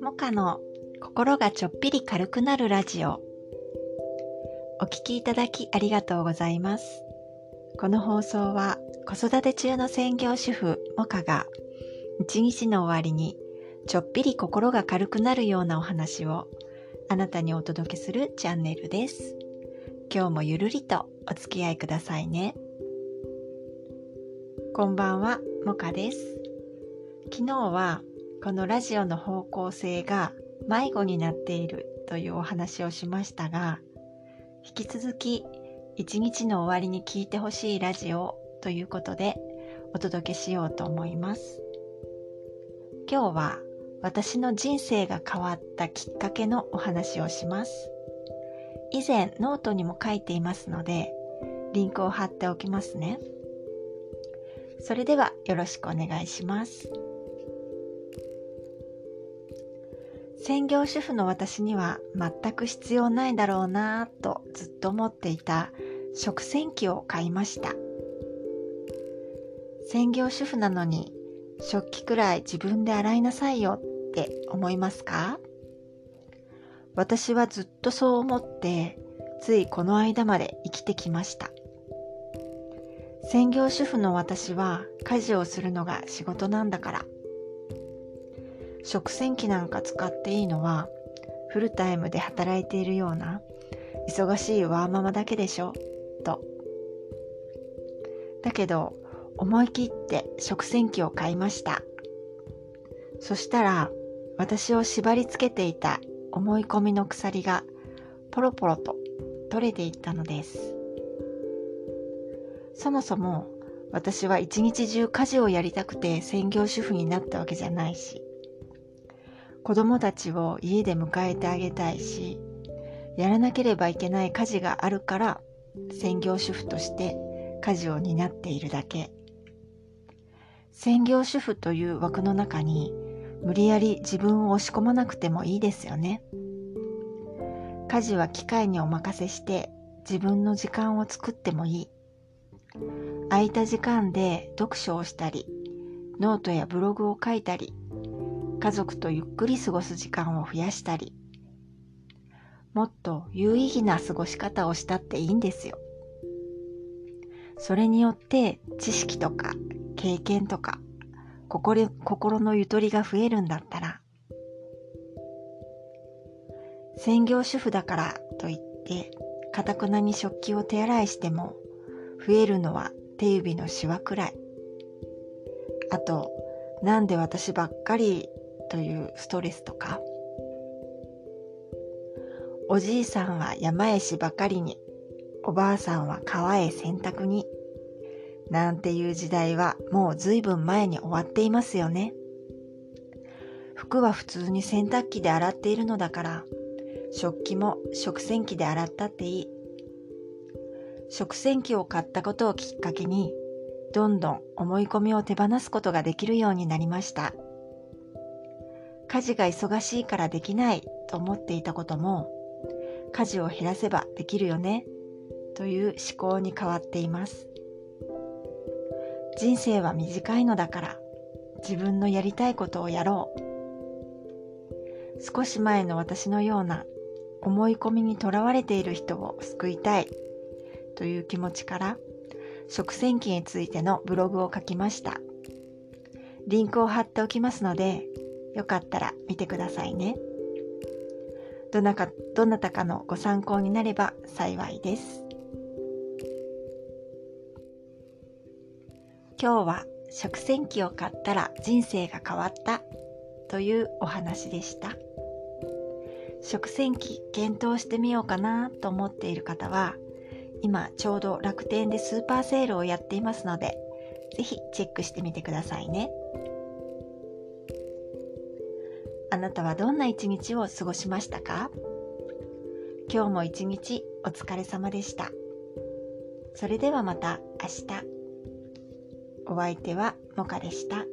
モカの心がちょっぴり軽くなるラジオお聞きいただきありがとうございますこの放送は子育て中の専業主婦モカが一日の終わりにちょっぴり心が軽くなるようなお話をあなたにお届けするチャンネルです。今日もゆるりとお付き合いくださいね。こんばんは、もかです。昨日はこのラジオの方向性が迷子になっているというお話をしましたが、引き続き一日の終わりに聞いてほしいラジオということでお届けしようと思います。今日は私の人生が変わったきっかけのお話をします。以前ノートにも書いていますので、リンクを貼っておきますね。それではよろしくお願いします。専業主婦の私には全く必要ないだろうなぁとずっと思っていた食洗機を買いました。専業主婦なのに食器くらい自分で洗いなさいよって思いますか？私はずっとそう思ってついこの間まで生きてきました専業主婦の私は家事をするのが仕事なんだから。食洗機なんか使っていいのはフルタイムで働いているような忙しいワーママだけでしょと。だけど思い切って食洗機を買いました。そしたら私を縛り付けていた思い込みの鎖がポロポロと取れていったのです。そもそも私は一日中家事をやりたくて専業主婦になったわけじゃないし子供たちを家で迎えてあげたいしやらなければいけない家事があるから専業主婦として家事を担っているだけ専業主婦という枠の中に無理やり自分を押し込まなくてもいいですよね。家事は機械にお任せして自分の時間を作ってもいい。空いた時間で読書をしたり、ノートやブログを書いたり、家族とゆっくり過ごす時間を増やしたり、もっと有意義な過ごし方をしたっていいんですよ。それによって知識とか経験とか心心のゆとりが増えるんだったら専業主婦だからといってかたくなに食器を手洗いしても増えるのは手指のシワくらいあとなんで私ばっかりというストレスとかおじいさんは山へしばかりにおばあさんは川へ洗濯になんていう時代はもう随分前に終わっていますよね。服は普通に洗濯機で洗っているのだから、食器も食洗機で洗ったっていい。食洗機を買ったことをきっかけに、どんどん思い込みを手放すことができるようになりました。家事が忙しいからできないと思っていたことも、家事を減らせばできるよねという思考に変わっています。人生は短いのだから自分のやりたいことをやろう少し前の私のような思い込みにとらわれている人を救いたいという気持ちから食洗機についてのブログを書きました。リンクを貼っておきますのでよかったら見てくださいね。どなかどなたかのご参考になれば幸いです。今日は食洗機を買ったら人生が変わったというお話でした。食洗機検討してみようかなと思っている方は今ちょうど楽天でスーパーセールをやっていますのでぜひチェックしてみてくださいね。あなたはどんな一日を過ごしましたか？今日も一日お疲れ様でした。それではまた明日。お相手はモカでした。